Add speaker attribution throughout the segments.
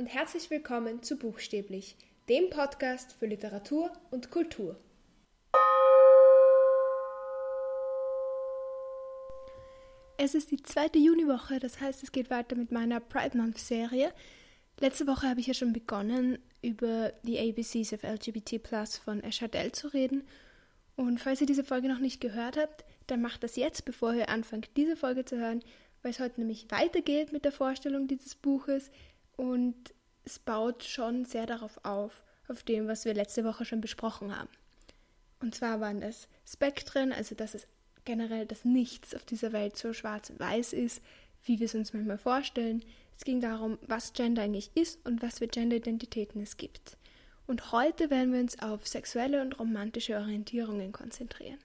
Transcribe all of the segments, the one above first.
Speaker 1: und herzlich willkommen zu Buchstäblich, dem Podcast für Literatur und Kultur. Es ist die zweite Juniwoche, das heißt, es geht weiter mit meiner Pride Month Serie. Letzte Woche habe ich ja schon begonnen, über die ABCs of LGBT Plus von Eschadel zu reden. Und falls ihr diese Folge noch nicht gehört habt, dann macht das jetzt, bevor ihr anfangt, diese Folge zu hören, weil es heute nämlich weitergeht mit der Vorstellung dieses Buches und es baut schon sehr darauf auf, auf dem, was wir letzte Woche schon besprochen haben. Und zwar waren das Spektren, also dass es generell das Nichts auf dieser Welt so schwarz und weiß ist, wie wir es uns manchmal vorstellen. Es ging darum, was Gender eigentlich ist und was für Genderidentitäten es gibt. Und heute werden wir uns auf sexuelle und romantische Orientierungen konzentrieren.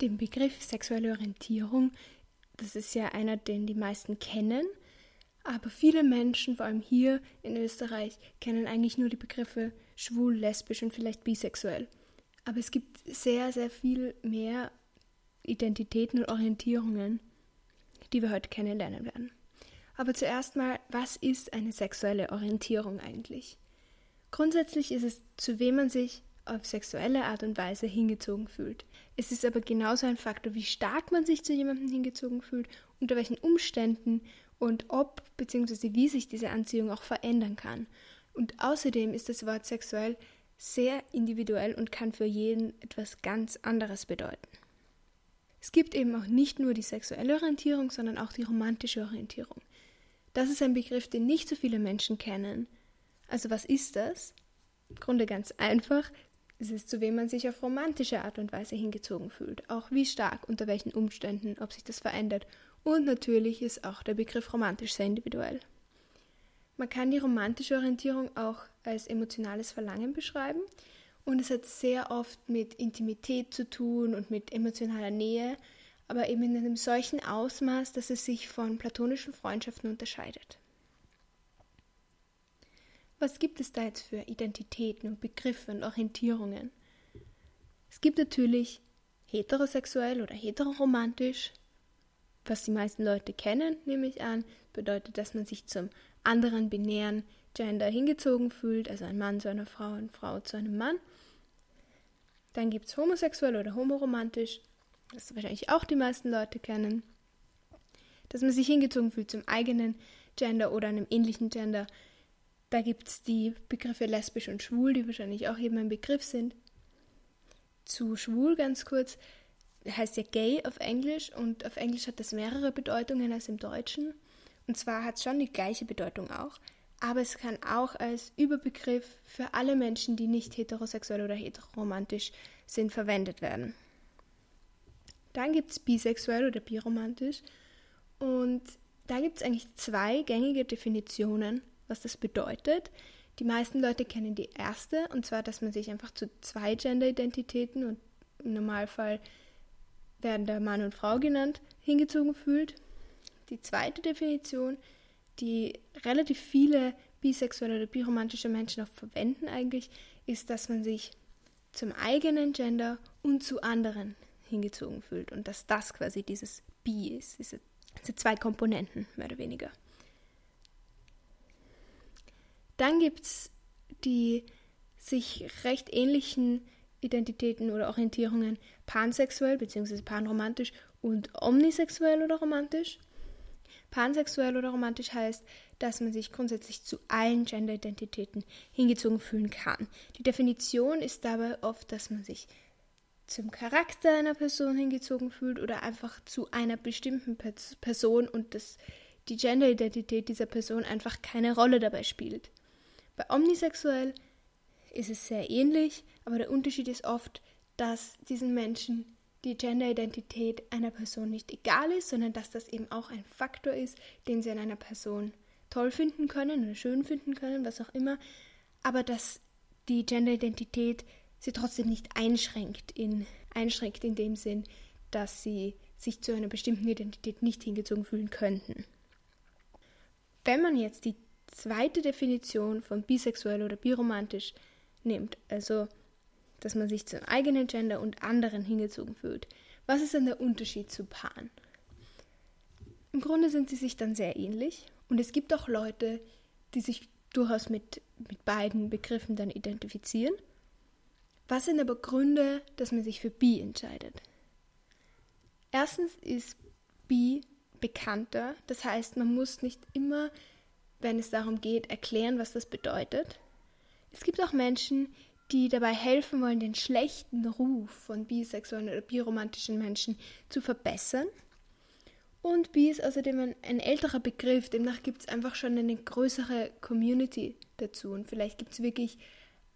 Speaker 1: Den Begriff sexuelle Orientierung, das ist ja einer, den die meisten kennen, aber viele Menschen, vor allem hier in Österreich, kennen eigentlich nur die Begriffe schwul, lesbisch und vielleicht bisexuell. Aber es gibt sehr, sehr viel mehr Identitäten und Orientierungen, die wir heute kennenlernen werden. Aber zuerst mal, was ist eine sexuelle Orientierung eigentlich? Grundsätzlich ist es, zu wem man sich auf sexuelle Art und Weise hingezogen fühlt. Es ist aber genauso ein Faktor, wie stark man sich zu jemandem hingezogen fühlt, unter welchen Umständen und ob bzw. wie sich diese Anziehung auch verändern kann. Und außerdem ist das Wort sexuell sehr individuell und kann für jeden etwas ganz anderes bedeuten. Es gibt eben auch nicht nur die sexuelle Orientierung, sondern auch die romantische Orientierung. Das ist ein Begriff, den nicht so viele Menschen kennen. Also was ist das? Im Grunde ganz einfach. Es ist, zu wem man sich auf romantische Art und Weise hingezogen fühlt. Auch wie stark, unter welchen Umständen, ob sich das verändert. Und natürlich ist auch der Begriff romantisch sehr individuell. Man kann die romantische Orientierung auch als emotionales Verlangen beschreiben. Und es hat sehr oft mit Intimität zu tun und mit emotionaler Nähe, aber eben in einem solchen Ausmaß, dass es sich von platonischen Freundschaften unterscheidet. Was gibt es da jetzt für Identitäten und Begriffe und Orientierungen? Es gibt natürlich heterosexuell oder heteroromantisch, was die meisten Leute kennen, nehme ich an, bedeutet, dass man sich zum anderen binären Gender hingezogen fühlt, also ein Mann zu einer Frau, eine Frau zu einem Mann. Dann gibt es homosexuell oder homoromantisch, das wahrscheinlich auch die meisten Leute kennen, dass man sich hingezogen fühlt zum eigenen Gender oder einem ähnlichen Gender, da gibt es die Begriffe lesbisch und schwul, die wahrscheinlich auch eben ein Begriff sind. Zu schwul ganz kurz, heißt ja gay auf Englisch und auf Englisch hat das mehrere Bedeutungen als im Deutschen. Und zwar hat es schon die gleiche Bedeutung auch, aber es kann auch als Überbegriff für alle Menschen, die nicht heterosexuell oder heteroromantisch sind, verwendet werden. Dann gibt es bisexuell oder biromantisch und da gibt es eigentlich zwei gängige Definitionen was das bedeutet. Die meisten Leute kennen die erste, und zwar, dass man sich einfach zu zwei Gender-Identitäten und im Normalfall werden da Mann und Frau genannt, hingezogen fühlt. Die zweite Definition, die relativ viele bisexuelle oder biromantische Menschen auch verwenden eigentlich, ist, dass man sich zum eigenen Gender und zu anderen hingezogen fühlt und dass das quasi dieses Bi ist, diese, diese zwei Komponenten mehr oder weniger. Dann gibt es die sich recht ähnlichen Identitäten oder Orientierungen pansexuell bzw. panromantisch und omnisexuell oder romantisch. Pansexuell oder romantisch heißt, dass man sich grundsätzlich zu allen Genderidentitäten hingezogen fühlen kann. Die Definition ist dabei oft, dass man sich zum Charakter einer Person hingezogen fühlt oder einfach zu einer bestimmten Person und dass die Genderidentität dieser Person einfach keine Rolle dabei spielt. Bei omnisexuell ist es sehr ähnlich, aber der Unterschied ist oft, dass diesen Menschen die Genderidentität einer Person nicht egal ist, sondern dass das eben auch ein Faktor ist, den sie an einer Person toll finden können oder schön finden können, was auch immer, aber dass die Genderidentität sie trotzdem nicht einschränkt in, einschränkt in dem Sinn, dass sie sich zu einer bestimmten Identität nicht hingezogen fühlen könnten. Wenn man jetzt die zweite Definition von bisexuell oder biromantisch nimmt, also dass man sich zum eigenen Gender und anderen hingezogen fühlt. Was ist denn der Unterschied zu Pan? Im Grunde sind sie sich dann sehr ähnlich. Und es gibt auch Leute, die sich durchaus mit, mit beiden Begriffen dann identifizieren. Was sind aber Gründe, dass man sich für Bi entscheidet? Erstens ist Bi bekannter, das heißt, man muss nicht immer, wenn es darum geht, erklären, was das bedeutet. Es gibt auch Menschen, die dabei helfen wollen, den schlechten Ruf von bisexuellen oder biromantischen Menschen zu verbessern. Und Bi ist außerdem ein, ein älterer Begriff, demnach gibt es einfach schon eine größere Community dazu. Und vielleicht gibt es wirklich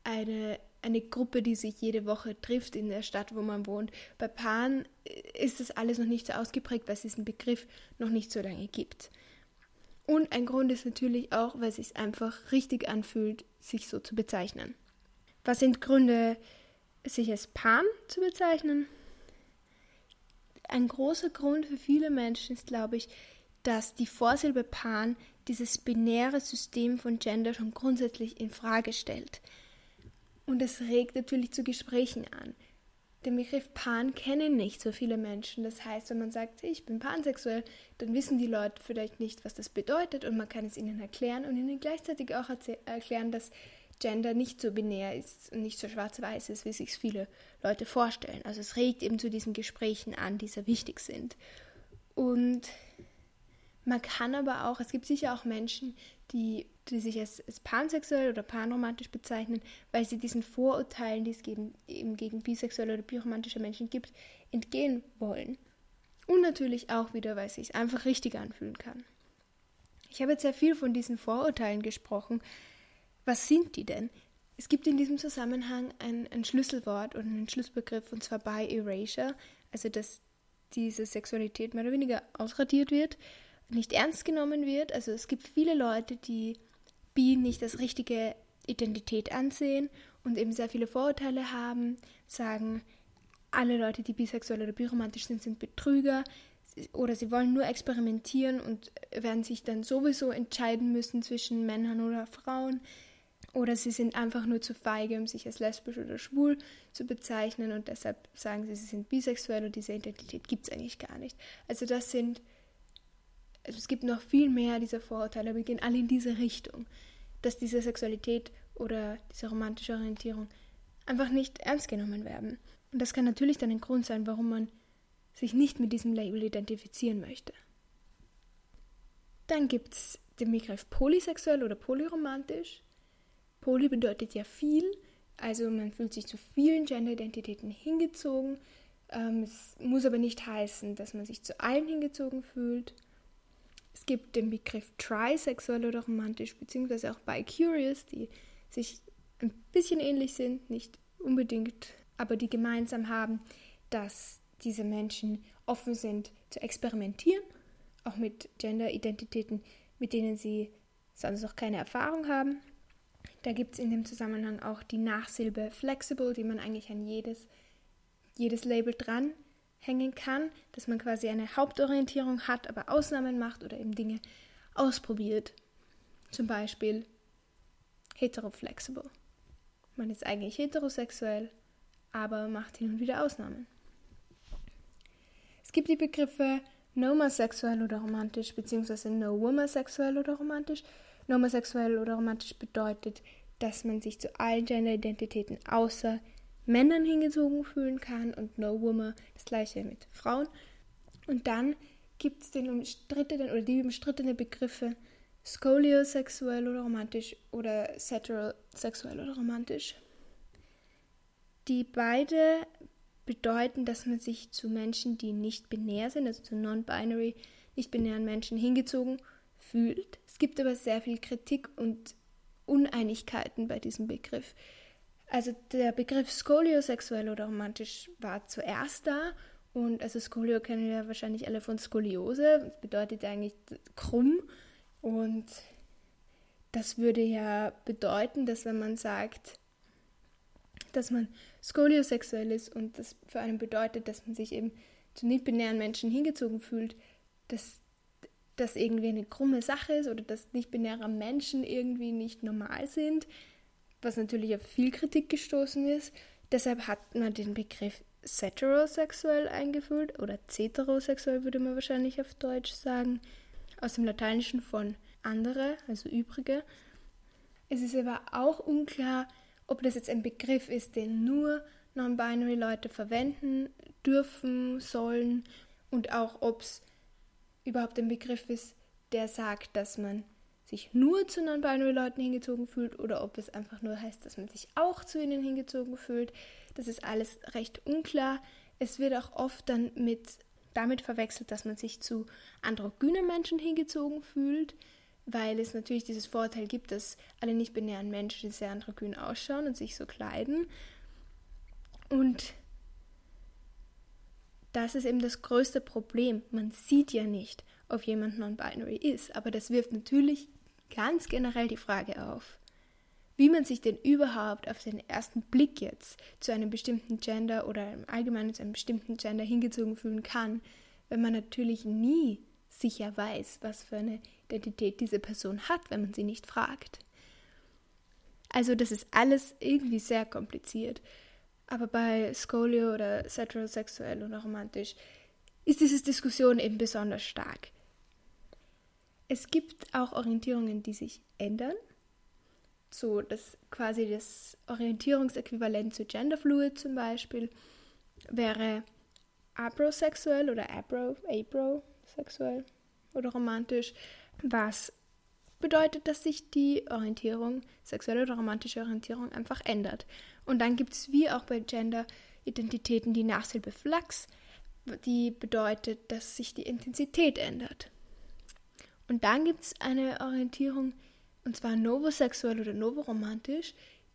Speaker 1: eine, eine Gruppe, die sich jede Woche trifft in der Stadt, wo man wohnt. Bei Paaren ist das alles noch nicht so ausgeprägt, weil es diesen Begriff noch nicht so lange gibt. Und ein Grund ist natürlich auch, weil es sich einfach richtig anfühlt, sich so zu bezeichnen. Was sind Gründe, sich als Pan zu bezeichnen? Ein großer Grund für viele Menschen ist, glaube ich, dass die Vorsilbe Pan dieses binäre System von Gender schon grundsätzlich in Frage stellt. Und es regt natürlich zu Gesprächen an. Den Begriff Pan kennen nicht so viele Menschen. Das heißt, wenn man sagt, ich bin pansexuell, dann wissen die Leute vielleicht nicht, was das bedeutet und man kann es ihnen erklären und ihnen gleichzeitig auch erklären, dass Gender nicht so binär ist und nicht so schwarz-weiß ist, wie sich viele Leute vorstellen. Also es regt eben zu diesen Gesprächen an, die sehr wichtig sind. Und man kann aber auch, es gibt sicher auch Menschen, die, die sich als, als pansexuell oder panromantisch bezeichnen, weil sie diesen Vorurteilen, die es gegen, eben gegen bisexuelle oder biromantische Menschen gibt, entgehen wollen. Und natürlich auch wieder, weil es sich einfach richtig anfühlen kann. Ich habe jetzt sehr viel von diesen Vorurteilen gesprochen, was sind die denn? Es gibt in diesem Zusammenhang ein, ein Schlüsselwort oder einen Schlüsselbegriff und zwar by erasure, also dass diese Sexualität mehr oder weniger ausradiert wird, nicht ernst genommen wird. Also es gibt viele Leute, die Bi nicht als richtige Identität ansehen und eben sehr viele Vorurteile haben, sagen, alle Leute, die bisexuell oder biromantisch sind, sind Betrüger oder sie wollen nur experimentieren und werden sich dann sowieso entscheiden müssen zwischen Männern oder Frauen. Oder sie sind einfach nur zu feige, um sich als lesbisch oder schwul zu bezeichnen und deshalb sagen sie, sie sind bisexuell und diese Identität gibt es eigentlich gar nicht. Also das sind, also es gibt noch viel mehr dieser Vorurteile, aber wir gehen alle in diese Richtung, dass diese Sexualität oder diese romantische Orientierung einfach nicht ernst genommen werden. Und das kann natürlich dann ein Grund sein, warum man sich nicht mit diesem Label identifizieren möchte. Dann gibt es den Begriff polysexuell oder polyromantisch. Poly bedeutet ja viel, also man fühlt sich zu vielen Genderidentitäten hingezogen. Ähm, es muss aber nicht heißen, dass man sich zu allen hingezogen fühlt. Es gibt den Begriff trisexuell oder romantisch, beziehungsweise auch bicurious, die sich ein bisschen ähnlich sind, nicht unbedingt, aber die gemeinsam haben, dass diese Menschen offen sind zu experimentieren, auch mit Genderidentitäten, mit denen sie sonst noch keine Erfahrung haben. Da gibt es in dem Zusammenhang auch die Nachsilbe flexible, die man eigentlich an jedes, jedes Label dranhängen kann, dass man quasi eine Hauptorientierung hat, aber Ausnahmen macht oder eben Dinge ausprobiert. Zum Beispiel heteroflexible. Man ist eigentlich heterosexuell, aber macht hin und wieder Ausnahmen. Es gibt die Begriffe nomasexuell oder romantisch, beziehungsweise no-womasexuell oder romantisch. Nomasexuell oder romantisch bedeutet, dass man sich zu allen Gender-Identitäten außer Männern hingezogen fühlen kann und No-Woman das gleiche mit Frauen. Und dann gibt es den umstrittenen oder die umstrittenen Begriffe skoliosexuell oder romantisch oder heterosexuell oder romantisch, die beide bedeuten, dass man sich zu Menschen, die nicht binär sind, also zu non-binary, nicht-binären Menschen hingezogen fühlt. Es gibt aber sehr viel Kritik und Uneinigkeiten bei diesem Begriff. Also der Begriff skoliosexuell oder romantisch war zuerst da. Und also Skolio kennen wir wahrscheinlich alle von Skoliose, das bedeutet eigentlich krumm. Und das würde ja bedeuten, dass wenn man sagt, dass man skoliosexuell ist und das für einen bedeutet, dass man sich eben zu nicht-binären Menschen hingezogen fühlt, dass das irgendwie eine krumme Sache ist oder dass nicht-binäre Menschen irgendwie nicht normal sind, was natürlich auf viel Kritik gestoßen ist. Deshalb hat man den Begriff heterosexuell eingeführt oder heterosexuell würde man wahrscheinlich auf Deutsch sagen, aus dem Lateinischen von andere, also übrige. Es ist aber auch unklar, ob das jetzt ein Begriff ist, den nur non-binary Leute verwenden dürfen, sollen und auch ob es überhaupt ein Begriff ist, der sagt, dass man sich nur zu non-binary Leuten hingezogen fühlt oder ob es einfach nur heißt, dass man sich auch zu ihnen hingezogen fühlt. Das ist alles recht unklar. Es wird auch oft dann mit damit verwechselt, dass man sich zu androgynen Menschen hingezogen fühlt, weil es natürlich dieses Vorteil gibt, dass alle nicht-binären Menschen sehr androgyn ausschauen und sich so kleiden. Und das ist eben das größte Problem. Man sieht ja nicht, ob jemand non-binary ist, aber das wirft natürlich ganz generell die Frage auf, wie man sich denn überhaupt auf den ersten Blick jetzt zu einem bestimmten Gender oder im Allgemeinen zu einem bestimmten Gender hingezogen fühlen kann, wenn man natürlich nie sicher weiß, was für eine Identität diese Person hat, wenn man sie nicht fragt. Also das ist alles irgendwie sehr kompliziert. Aber bei Scolio oder heterosexuell oder romantisch ist diese Diskussion eben besonders stark. Es gibt auch Orientierungen, die sich ändern. So, das quasi das Orientierungsäquivalent zu Genderfluid zum Beispiel wäre abrosexuell oder abro, abrosexuell oder romantisch, was bedeutet, dass sich die Orientierung, sexuelle oder romantische Orientierung einfach ändert. Und dann gibt es wie auch bei Gender-Identitäten die Nachsilbe Flux, die bedeutet, dass sich die Intensität ändert. Und dann gibt es eine Orientierung, und zwar novosexuell oder novoromantisch,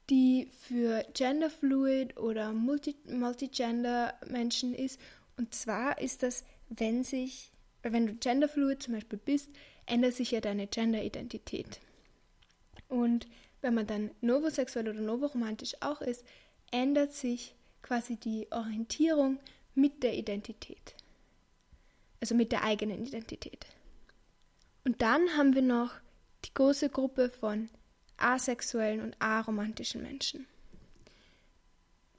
Speaker 1: die für genderfluid oder multi multigender Menschen ist. Und zwar ist das, wenn sich, wenn du genderfluid zum Beispiel bist, ändert sich ja deine Genderidentität. Und wenn man dann novosexuell oder novoromantisch auch ist, ändert sich quasi die Orientierung mit der Identität. Also mit der eigenen Identität. Und dann haben wir noch die große Gruppe von asexuellen und aromantischen Menschen.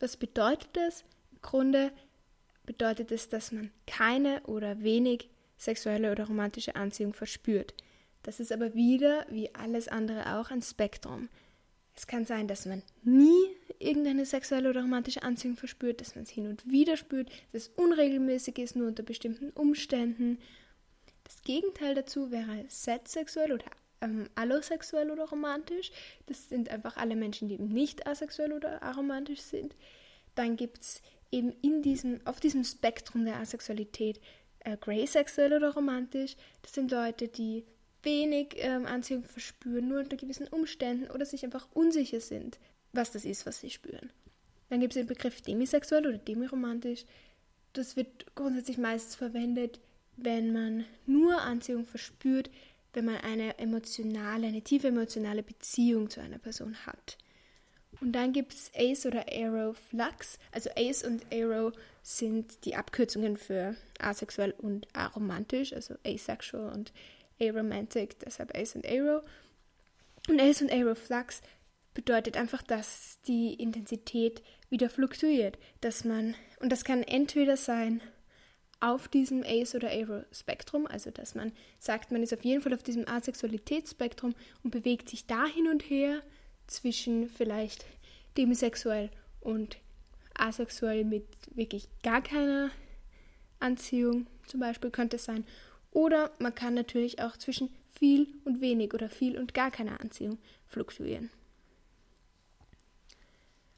Speaker 1: Was bedeutet das? Im Grunde bedeutet es, dass man keine oder wenig sexuelle oder romantische Anziehung verspürt. Das ist aber wieder, wie alles andere auch, ein Spektrum. Es kann sein, dass man nie irgendeine sexuelle oder romantische Anziehung verspürt, dass man es hin und wieder spürt, dass es unregelmäßig ist, nur unter bestimmten Umständen das Gegenteil dazu wäre sexuell oder ähm, allosexuell oder romantisch. Das sind einfach alle Menschen, die eben nicht asexuell oder aromantisch sind. Dann gibt es eben in diesem, auf diesem Spektrum der Asexualität äh, graysexuell oder romantisch. Das sind Leute, die wenig ähm, Anziehung verspüren, nur unter gewissen Umständen oder sich einfach unsicher sind, was das ist, was sie spüren. Dann gibt es den Begriff demisexuell oder demiromantisch. Das wird grundsätzlich meistens verwendet, wenn man nur Anziehung verspürt, wenn man eine emotionale, eine tiefe emotionale Beziehung zu einer Person hat. Und dann gibt es Ace oder Aero Flux. Also Ace und Aero sind die Abkürzungen für asexuell und aromantisch, also asexual und aromantic, deshalb Ace und Aero. Und Ace und Aero Flux bedeutet einfach, dass die Intensität wieder fluktuiert, dass man, und das kann entweder sein auf diesem Ace- oder Aero-Spektrum, also dass man sagt, man ist auf jeden Fall auf diesem Asexualitätsspektrum und bewegt sich da hin und her zwischen vielleicht demisexuell und asexuell mit wirklich gar keiner Anziehung, zum Beispiel könnte es sein. Oder man kann natürlich auch zwischen viel und wenig oder viel und gar keiner Anziehung fluktuieren.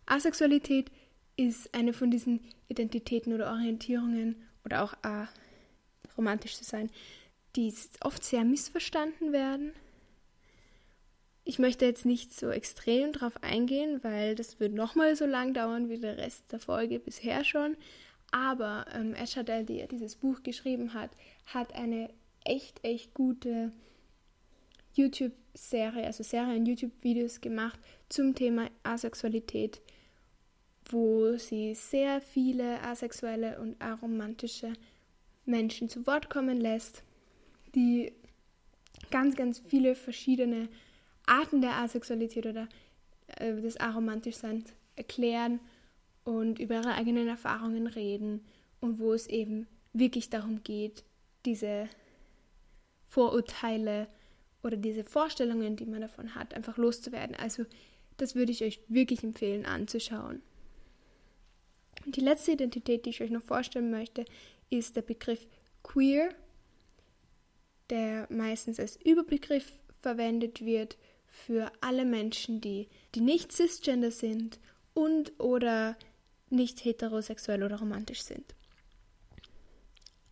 Speaker 1: Asexualität ist eine von diesen Identitäten oder Orientierungen oder auch äh, romantisch zu sein, die oft sehr missverstanden werden. Ich möchte jetzt nicht so extrem darauf eingehen, weil das wird nochmal so lang dauern wie der Rest der Folge bisher schon. Aber ähm, Eshadel, die dieses Buch geschrieben hat, hat eine echt, echt gute YouTube-Serie, also Serien YouTube-Videos gemacht zum Thema Asexualität wo sie sehr viele asexuelle und aromantische Menschen zu Wort kommen lässt, die ganz, ganz viele verschiedene Arten der Asexualität oder äh, des Aromantischseins erklären und über ihre eigenen Erfahrungen reden und wo es eben wirklich darum geht, diese Vorurteile oder diese Vorstellungen, die man davon hat, einfach loszuwerden. Also das würde ich euch wirklich empfehlen anzuschauen. Und die letzte Identität, die ich euch noch vorstellen möchte, ist der Begriff queer, der meistens als Überbegriff verwendet wird für alle Menschen, die, die nicht cisgender sind und oder nicht heterosexuell oder romantisch sind.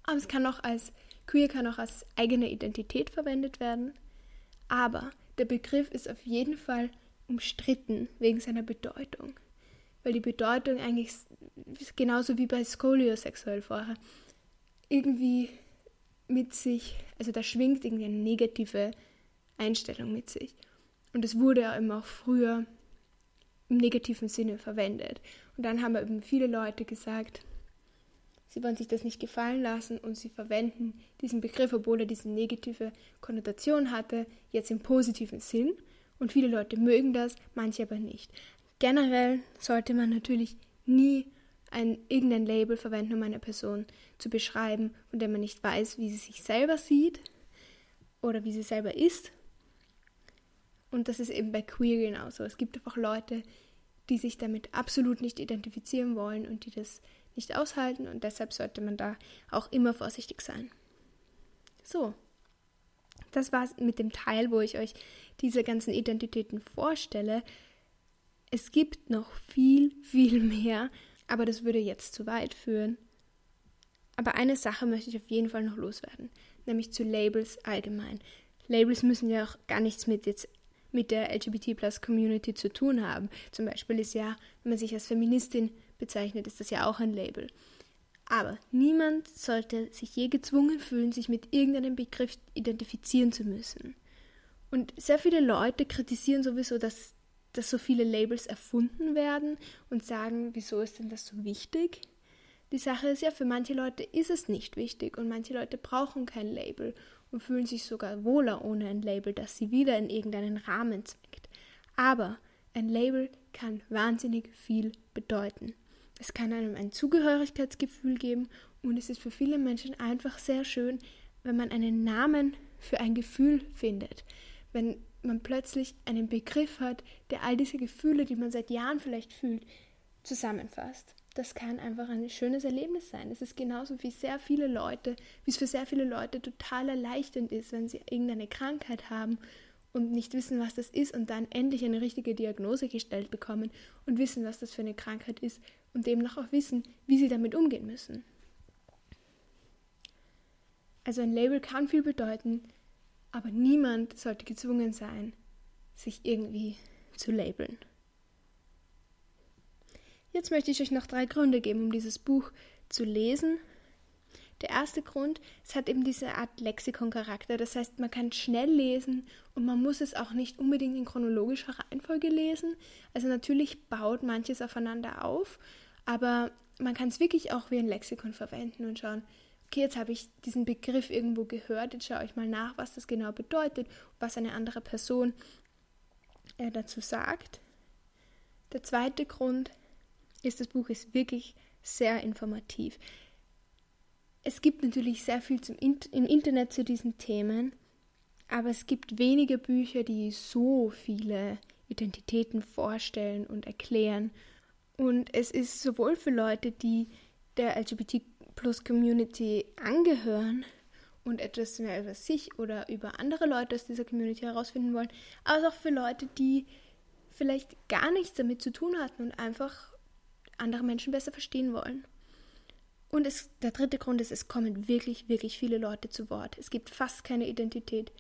Speaker 1: Aber es kann auch als queer kann auch als eigene Identität verwendet werden, aber der Begriff ist auf jeden Fall umstritten wegen seiner Bedeutung, weil die Bedeutung eigentlich genauso wie bei skoliosexuell vorher irgendwie mit sich, also da schwingt eine negative Einstellung mit sich. Und es wurde ja immer auch früher im negativen Sinne verwendet. Und dann haben eben viele Leute gesagt, sie wollen sich das nicht gefallen lassen und sie verwenden diesen Begriff, obwohl er diese negative Konnotation hatte, jetzt im positiven Sinn. Und viele Leute mögen das, manche aber nicht. Generell sollte man natürlich nie ein, irgendein Label verwenden, um eine Person zu beschreiben, von der man nicht weiß, wie sie sich selber sieht oder wie sie selber ist. Und das ist eben bei Queer genauso. Es gibt einfach Leute, die sich damit absolut nicht identifizieren wollen und die das nicht aushalten und deshalb sollte man da auch immer vorsichtig sein. So, das war's mit dem Teil, wo ich euch diese ganzen Identitäten vorstelle. Es gibt noch viel, viel mehr, aber das würde jetzt zu weit führen. Aber eine Sache möchte ich auf jeden Fall noch loswerden, nämlich zu Labels allgemein. Labels müssen ja auch gar nichts mit jetzt mit der LGBT-Plus-Community zu tun haben. Zum Beispiel ist ja, wenn man sich als Feministin bezeichnet, ist das ja auch ein Label. Aber niemand sollte sich je gezwungen fühlen, sich mit irgendeinem Begriff identifizieren zu müssen. Und sehr viele Leute kritisieren sowieso, dass, dass so viele Labels erfunden werden und sagen, wieso ist denn das so wichtig? Die Sache ist ja, für manche Leute ist es nicht wichtig und manche Leute brauchen kein Label und fühlen sich sogar wohler ohne ein Label, das sie wieder in irgendeinen Rahmen zwingt. Aber ein Label kann wahnsinnig viel bedeuten. Es kann einem ein Zugehörigkeitsgefühl geben und es ist für viele Menschen einfach sehr schön, wenn man einen Namen für ein Gefühl findet. Wenn man plötzlich einen Begriff hat, der all diese Gefühle, die man seit Jahren vielleicht fühlt, zusammenfasst das kann einfach ein schönes Erlebnis sein. Es ist genauso wie sehr viele Leute, wie es für sehr viele Leute total erleichternd ist, wenn sie irgendeine Krankheit haben und nicht wissen, was das ist und dann endlich eine richtige Diagnose gestellt bekommen und wissen, was das für eine Krankheit ist und demnach auch wissen, wie sie damit umgehen müssen. Also ein Label kann viel bedeuten, aber niemand sollte gezwungen sein, sich irgendwie zu labeln. Jetzt möchte ich euch noch drei Gründe geben, um dieses Buch zu lesen. Der erste Grund, es hat eben diese Art Lexikon-Charakter. Das heißt, man kann schnell lesen und man muss es auch nicht unbedingt in chronologischer Reihenfolge lesen. Also natürlich baut manches aufeinander auf, aber man kann es wirklich auch wie ein Lexikon verwenden und schauen, okay, jetzt habe ich diesen Begriff irgendwo gehört, jetzt schaue ich mal nach, was das genau bedeutet, was eine andere Person äh, dazu sagt. Der zweite Grund, ist das Buch ist wirklich sehr informativ. Es gibt natürlich sehr viel zum In im Internet zu diesen Themen, aber es gibt wenige Bücher, die so viele Identitäten vorstellen und erklären. Und es ist sowohl für Leute, die der LGBT-Plus-Community angehören und etwas mehr über sich oder über andere Leute aus dieser Community herausfinden wollen, als auch für Leute, die vielleicht gar nichts damit zu tun hatten und einfach andere Menschen besser verstehen wollen. Und es, der dritte Grund ist, es kommen wirklich, wirklich viele Leute zu Wort. Es gibt fast keine Identität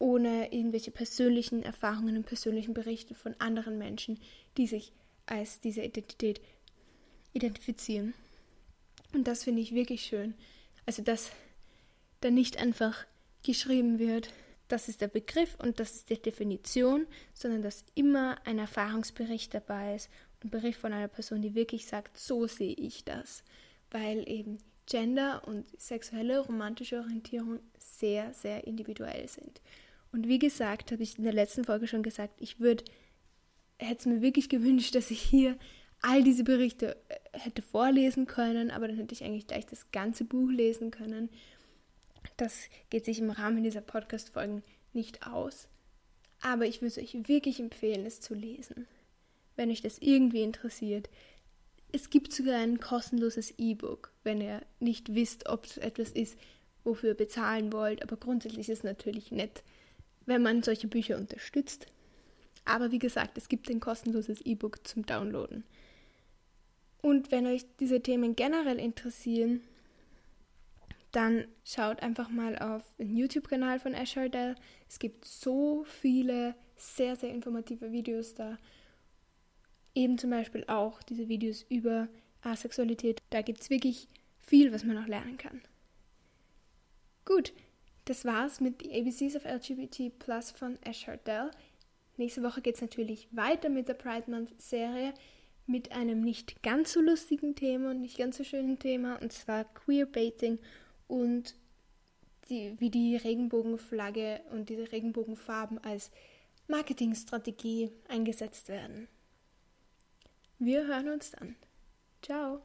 Speaker 1: ohne irgendwelche persönlichen Erfahrungen und persönlichen Berichte von anderen Menschen, die sich als diese Identität identifizieren. Und das finde ich wirklich schön. Also, dass da nicht einfach geschrieben wird, das ist der Begriff und das ist die Definition, sondern dass immer ein Erfahrungsbericht dabei ist ein Bericht von einer Person, die wirklich sagt, so sehe ich das. Weil eben Gender und sexuelle, romantische Orientierung sehr, sehr individuell sind. Und wie gesagt, habe ich in der letzten Folge schon gesagt, ich würde, hätte es mir wirklich gewünscht, dass ich hier all diese Berichte äh, hätte vorlesen können, aber dann hätte ich eigentlich gleich das ganze Buch lesen können. Das geht sich im Rahmen dieser Podcast-Folgen nicht aus. Aber ich würde euch wirklich empfehlen, es zu lesen, wenn euch das irgendwie interessiert. Es gibt sogar ein kostenloses E-Book, wenn ihr nicht wisst, ob es etwas ist, wofür ihr bezahlen wollt. Aber grundsätzlich ist es natürlich nett, wenn man solche Bücher unterstützt. Aber wie gesagt, es gibt ein kostenloses E-Book zum Downloaden. Und wenn euch diese Themen generell interessieren, dann schaut einfach mal auf den YouTube-Kanal von Asher Dell. Es gibt so viele sehr, sehr informative Videos da. Eben zum Beispiel auch diese Videos über Asexualität. Da gibt es wirklich viel, was man noch lernen kann. Gut, das war's mit The ABCs of LGBT Plus von Asher Dell. Nächste Woche geht es natürlich weiter mit der Pride Month Serie mit einem nicht ganz so lustigen Thema und nicht ganz so schönen Thema, und zwar Queerbaiting und die, wie die Regenbogenflagge und diese Regenbogenfarben als Marketingstrategie eingesetzt werden. Wir hören uns dann. Ciao.